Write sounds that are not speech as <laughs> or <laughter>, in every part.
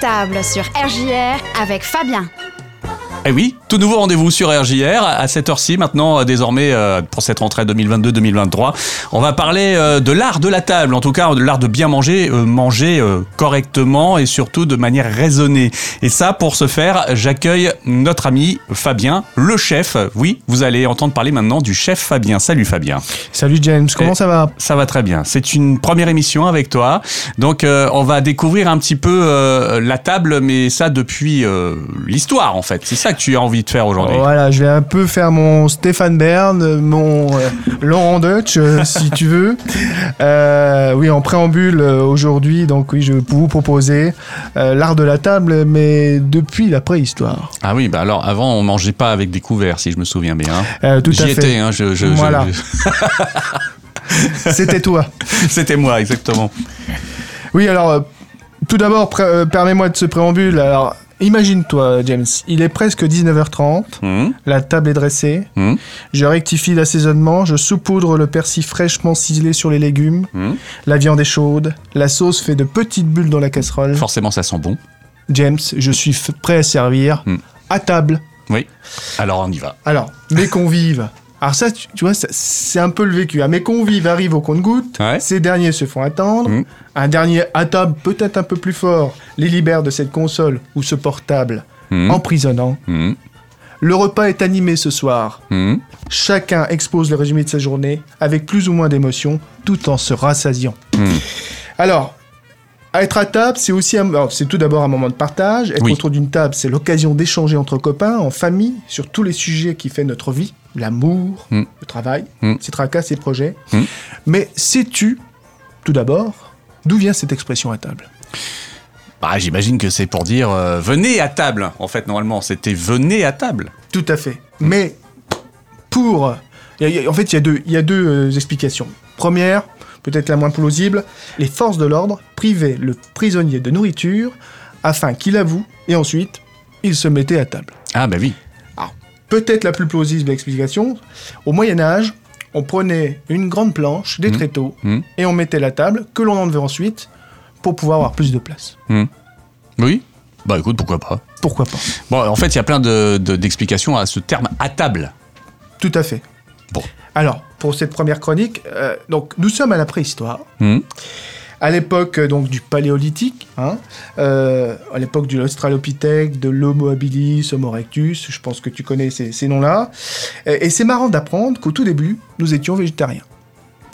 Table sur RJR avec Fabien. Eh oui, tout nouveau rendez-vous sur RJR à cette heure-ci maintenant, euh, désormais euh, pour cette rentrée 2022-2023. On va parler euh, de l'art de la table, en tout cas de l'art de bien manger, manger correctement et surtout de manière raisonnée. Et ça, pour ce faire, j'accueille notre ami Fabien, le chef. Oui, vous allez entendre parler maintenant du chef Fabien. Salut Fabien. Salut James, comment ça va? Ça va très bien. C'est une première émission avec toi. Donc on va découvrir un petit peu la table, mais ça depuis l'histoire en fait. C'est ça tu as envie de faire aujourd'hui? Voilà, je vais un peu faire mon Stéphane Bern, mon euh, Laurent Deutsch, euh, <laughs> si tu veux. Euh, oui, en préambule aujourd'hui, donc oui, je vais vous proposer l'art de la table, mais depuis la préhistoire. Ah oui, bah alors avant on mangeait pas avec des couverts, si je me souviens bien. tout à fait. Étais, hein, je, je, voilà. <laughs> C'était toi. <laughs> C'était moi, exactement. Oui, alors tout d'abord, permets-moi de ce préambule. Alors, Imagine-toi, James, il est presque 19h30, hmm. la table est dressée, hmm. je rectifie l'assaisonnement, je saupoudre le persil fraîchement ciselé sur les légumes, hmm. la viande est chaude, la sauce fait de petites bulles dans la casserole. Forcément, ça sent bon. James, je suis prêt à servir, à table. Oui, alors on y va. Alors, mes convives alors ça, tu, vois, c'est un peu le vécu. Mes convives arrivent au compte-goutte, ces derniers se font attendre, mm. un dernier à table peut-être un peu plus fort les libère de cette console ou ce portable mm. emprisonnant. Mm. Le repas est animé ce soir. Chacun expose le résumé de sa journée avec plus ou moins d'émotion tout en se rassasiant. Alors, être à table, c'est aussi c'est tout d'abord un moment de partage. Être autour d'une table, c'est l'occasion d'échanger entre copains, en famille, sur tous les sujets qui font notre vie l'amour, mm. le travail, mm. ses tracas, ses projets. Mm. Mais sais-tu, tout d'abord, d'où vient cette expression à table? Bah, J'imagine que c'est pour dire euh, venez à table. En fait, normalement, c'était venez à table. Tout à fait. Mais pour. en fait, il y a deux, y a deux euh, explications. Première, peut-être la moins plausible, les forces de l'ordre privaient le prisonnier de nourriture afin qu'il avoue et ensuite il se mettait à table. Ah, bah oui peut-être la plus plausible explication, au Moyen Âge, on prenait une grande planche, des mmh. tréteaux, mmh. et on mettait la table que l'on enlevait ensuite pour pouvoir avoir plus de place. Mmh. Oui Bah écoute, pourquoi pas Pourquoi pas Bon, en fait, il y a plein d'explications à ce terme à table. Tout à fait. Bon. Alors, pour cette première chronique, euh, donc nous sommes à la préhistoire à l'époque euh, donc du paléolithique, hein, euh, à l'époque du Australopithèque, de l'Homo habilis, Homo erectus, je pense que tu connais ces, noms-là. Et, c'est marrant d'apprendre qu'au tout début, nous étions végétariens.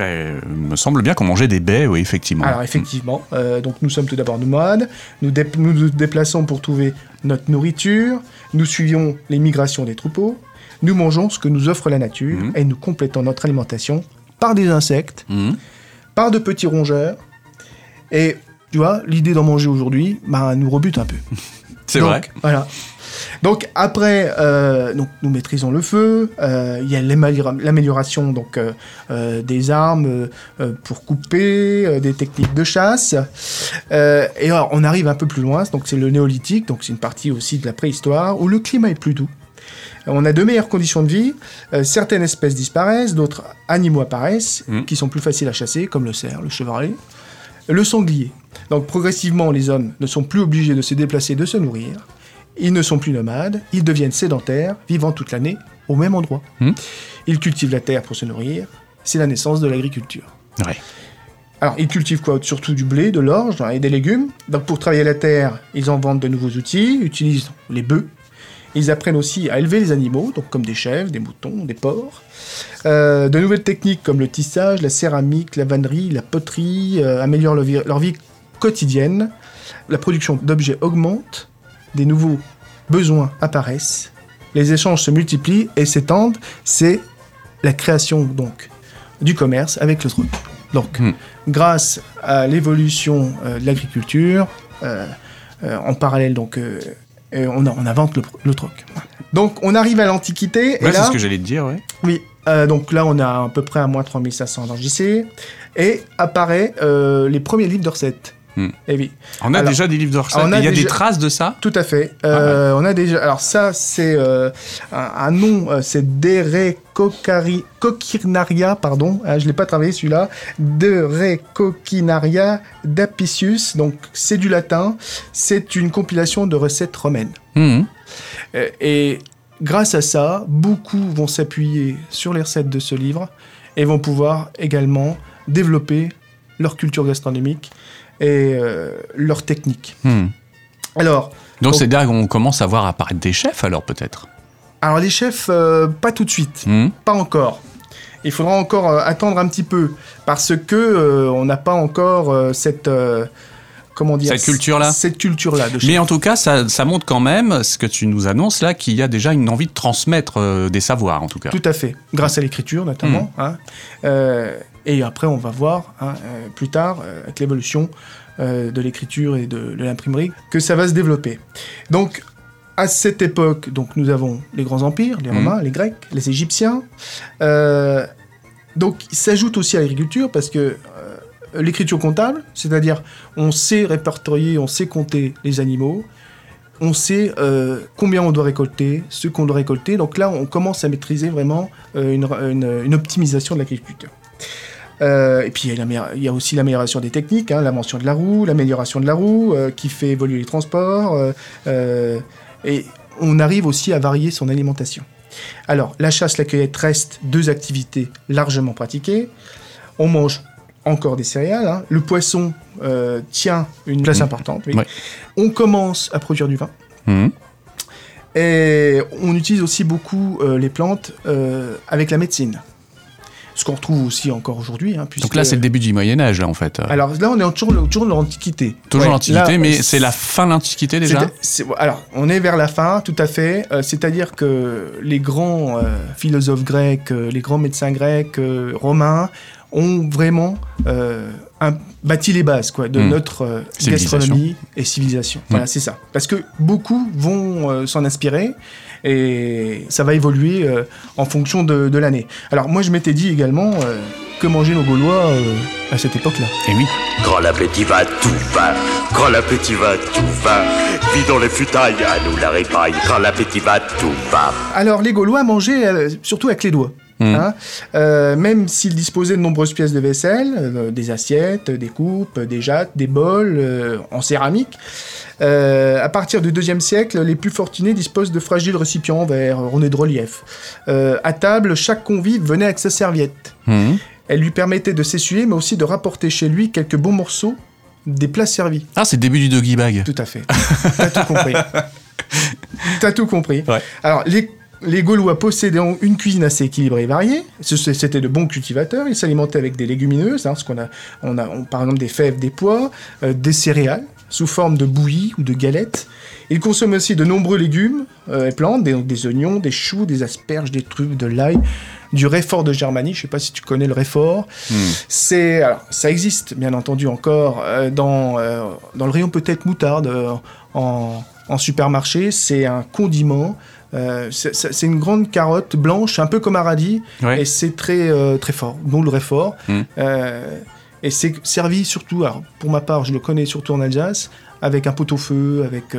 Ben, me semble bien qu'on mangeait des baies, oui, effectivement. Alors, effectivement. Euh, donc, nous sommes tout d'abord nomades. Nous, nous déplaçons pour trouver notre nourriture. Nous suivions les migrations des troupeaux. Nous mangeons ce que nous offre la nature. Mmh. Et nous complétons notre alimentation par des insectes, mmh. par de petits rongeurs, et tu vois, l'idée d'en manger aujourd'hui, bah, nous rebute un peu. <laughs> C'est vrai. Voilà. Donc après, euh, donc, nous maîtrisons le feu. Euh, il y a l'amélioration donc euh, des armes pour couper, des techniques de chasse. et alors, on arrive un peu plus loin. Donc c'est le néolithique. Donc c'est une partie aussi de la préhistoire où le climat est plus doux. On a de meilleures conditions de vie. certaines espèces disparaissent, d'autres animaux apparaissent mmh. qui sont plus faciles à chasser, comme le cerf, le chevreuil le sanglier. Donc progressivement, les hommes ne sont plus obligés de se déplacer, de se nourrir. Ils ne sont plus nomades, ils deviennent sédentaires, vivant toute l'année au même endroit. Hmm. Ils cultivent la terre pour se nourrir. C'est la naissance de l'agriculture. Alors, ils cultivent quoi? Surtout du blé, de l'orge et des légumes. Donc, pour travailler la terre, ils inventent de nouveaux outils, utilisent les bœufs. Ils apprennent aussi à élever les animaux, donc comme des chèvres, des moutons, des porcs. Euh, de nouvelles techniques comme le tissage, la céramique, la vannerie, la poterie euh, améliorent leur vie, quotidienne. La production d'objets augmente, des nouveaux besoins apparaissent, les échanges se multiplient et s'étendent. C'est la création donc du commerce avec le truc. Donc, hmm. grâce à l'évolution euh, de l'agriculture, en parallèle donc, on, on, invente le, le troc. Donc on arrive à l'Antiquité. c'est ce que j'allais te dire, oui. Oui, euh, donc là, on a à peu près à moins 3500 dans JC. Et apparaît euh, les premiers livres de recettes. Eh oui. On a Alors, déjà des livres de a Il y a déjà- des traces de ça? Tout à fait. Ah Euh, On a déjà. Alors ça, c'est euh, un, un nom. euh, c'est Derecocari- Coquinaria, pardon. Ah, je l'ai pas travaillé celui-là. Derecocinaria d'Apicius. Donc c'est du latin. C'est une compilation de recettes romaines. Mhm. Et grâce à ça, beaucoup vont s'appuyer sur les recettes de ce livre et vont pouvoir également développer leur culture gastronomique et euh, leur technique. Mhm. Alors. Donc c'est là qu'on commence à voir apparaître des chefs alors peut-être? Alors les chefs, euh, pas tout de suite, Mhm. pas encore. Il faudra encore euh, attendre un petit peu parce que on n'a pas encore cette comment dire Cette culture-là. Cette culture-là. Mais en tout cas, ça, ça montre quand même ce que tu nous annonces là, qu'il y a déjà une envie de transmettre euh, des savoirs en tout cas. Tout à fait, grâce à l'écriture notamment. Hmm. hein. Euh, et après, on va voir hein, euh, plus tard, euh, avec l'évolution euh, de l'écriture et de, de l'imprimerie, que ça va se développer. Donc, à cette époque, donc nous avons les grands empires, les Hmm. Romains, les Grecs, les Égyptiens. Euh, donc, il s'ajoute aussi à l'agriculture parce que euh, l'écriture comptable, c'est-à-dire on sait répertorier, on sait compter les animaux, on sait euh, combien on doit récolter, ce qu'on doit récolter. Donc là, on commence à maîtriser vraiment une, une- une optimisation de l'agriculture. Euh, et puis il y, a y aussi l'amélioration des techniques, hein, l'invention de la roue, l'amélioration de la roue euh, qui fait évoluer les transports. euh, et on arrive aussi à varier son alimentation. Alors, la chasse, la cueillette restent deux activités largement pratiquées. On mange encore des céréales. hein. Le poisson tient une place importante. oui. Ouais. On commence à produire du vin. Mhm. Et on utilise aussi beaucoup les plantes avec la médecine. Ce qu'on retrouve aussi encore aujourd'hui. hein, Donc là, c'est le début du Moyen Âge là en fait. Alors là, on est toujours, toujours dans l'Antiquité. Toujours Ouais, l'Antiquité, mais c'est la fin de l'Antiquité déjà. alors, on est vers la fin, tout à fait. Euh, C'est-à-dire que les grands euh, philosophes grecs, euh, les grands médecins grecs, romains, ont vraiment un- bâti les bases quoi, de Hmm. notre gastronomie et civilisation. Voilà, c'est ça. Parce que beaucoup vont s'en inspirer et ça va évoluer euh, en fonction de, de l'année. Alors, moi, je m'étais dit également euh, que mangeaient nos Gaulois euh, à cette époque-là. Et oui. Quand l'appétit va, tout va. Quand l'appétit va, tout va. Vidons les futailles, à nous la répaille. Quand l'appétit va, tout va. Alors, les Gaulois mangeaient euh, surtout avec les doigts. Mhm. hein. Euh, même s'ils disposaient de nombreuses pièces de vaisselle, euh, des assiettes, des coupes, des jattes, des bols euh, en céramique, à partir du deuxième siècle, les plus fortunés disposent de fragiles récipients en verre, ornés de relief. À table, chaque convive venait avec sa serviette. Mhm. Elle lui permettait de s'essuyer, mais aussi de rapporter chez lui quelques bons morceaux des plats servis. Ah, c'est le début du doggy bag. Tout à fait. T'as tout compris. <laughs> T'as tout compris. Ouais. Alors, les, les Gaulois possédaient une cuisine assez équilibrée et variée. C'était de bons cultivateurs. Ils s'alimentaient avec des légumineuses, hein, ce qu'on a, on a on- par exemple des fèves, des pois, euh, des céréales sous forme de bouillie ou de galettes. Ils consommaient aussi de nombreux légumes euh, et plantes, des, oignons, des choux, des asperges, des trucs, de l'ail, du réfort de Germanie. Je sais pas si tu connais le réfort. Hmm. C'est alors ça existe bien entendu encore euh, dans dans le rayon peut-être moutarde en, en supermarché. C'est un condiment. Euh, c'est- une grande carotte blanche, un peu comme un radis, Ouais. et c'est très euh, très fort. Dont le réfort. Mm. Euh, et c'est servi surtout, alors, pour ma part, je le connais surtout en Alsace, avec un pot-au-feu, avec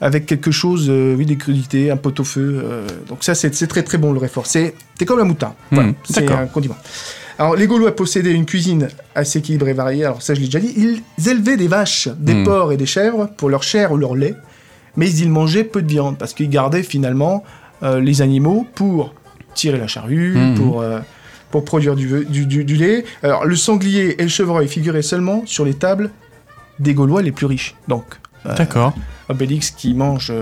avec quelque chose, euh, oui, des crudités, un pot-au-feu. euh, donc ça, c'est très très bon le réfort. C'est comme la moutarde. Voilà, Mm, c'est un condiment. Alors, les Gaulois possédaient une cuisine assez équilibrée et variée. Alors, ça, je l'ai déjà dit. Ils élevaient des vaches, des Mm. porcs et des chèvres pour leur chair ou leur lait. Mais ils mangeaient peu de viande parce qu'ils gardaient finalement euh, les animaux pour tirer la charrue, Mhm. pour, euh, pour produire du, du, du- du lait. Alors, le sanglier et le chevreuil figuraient seulement sur les tables des Gaulois les plus riches. Donc, euh, D'accord. Obélix qui mange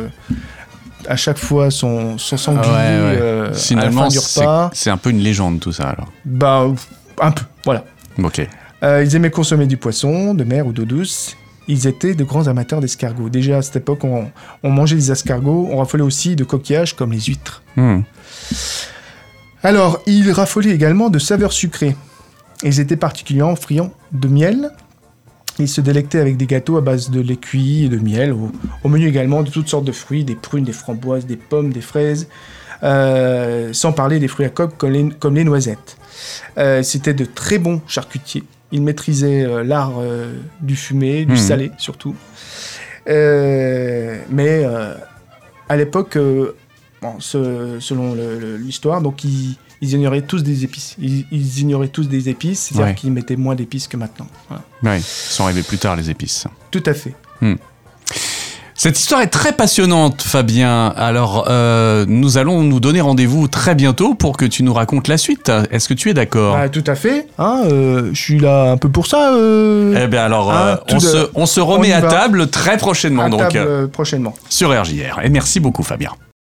à chaque fois son, son sanglier Ah ouais, ouais. à la Finalement, fin du c'est repas. c'est un peu une légende tout ça alors. Bah, un peu, voilà. Ok. Ils aimaient consommer du poisson, de mer ou d'eau douce. Ils étaient de grands amateurs d'escargots. Déjà à cette époque, on, on mangeait des escargots. On raffolait aussi de coquillages comme les huîtres. Hmm. Alors, ils raffolaient également de saveurs sucrées. Ils étaient particulièrement friands de miel. Ils se délectaient avec des gâteaux à base de lait cuit et de miel. Au, au menu également de toutes sortes de fruits, des prunes, des framboises, des pommes, des fraises. euh, sans parler des fruits à coque comme les, comme les noisettes. Euh, C'était de très bons charcutiers. Il maîtrisait euh, l'art euh, du fumé, du Mhm. salé surtout. Euh, mais à l'époque, bon, ce- selon l'histoire, donc ils, ils ignoraient tous des épices. Ils, ils ignoraient tous des épices, c'est-à-dire Ouais. qu'ils mettaient moins d'épices que maintenant. Voilà. Oui, ils sont arrivés plus tard, les épices. Tout à fait. Cette histoire est très passionnante, Fabien. Alors, euh, nous allons nous donner rendez-vous très bientôt pour que tu nous racontes la suite. Est-ce que tu es d'accord? Ah, tout à fait. Hein, euh, je suis là un peu pour ça. euh, Eh bien alors, Ah, euh, on, se, on se remet à va. table très prochainement, à donc table euh, euh, prochainement. sur RJR. Et merci beaucoup, Fabien.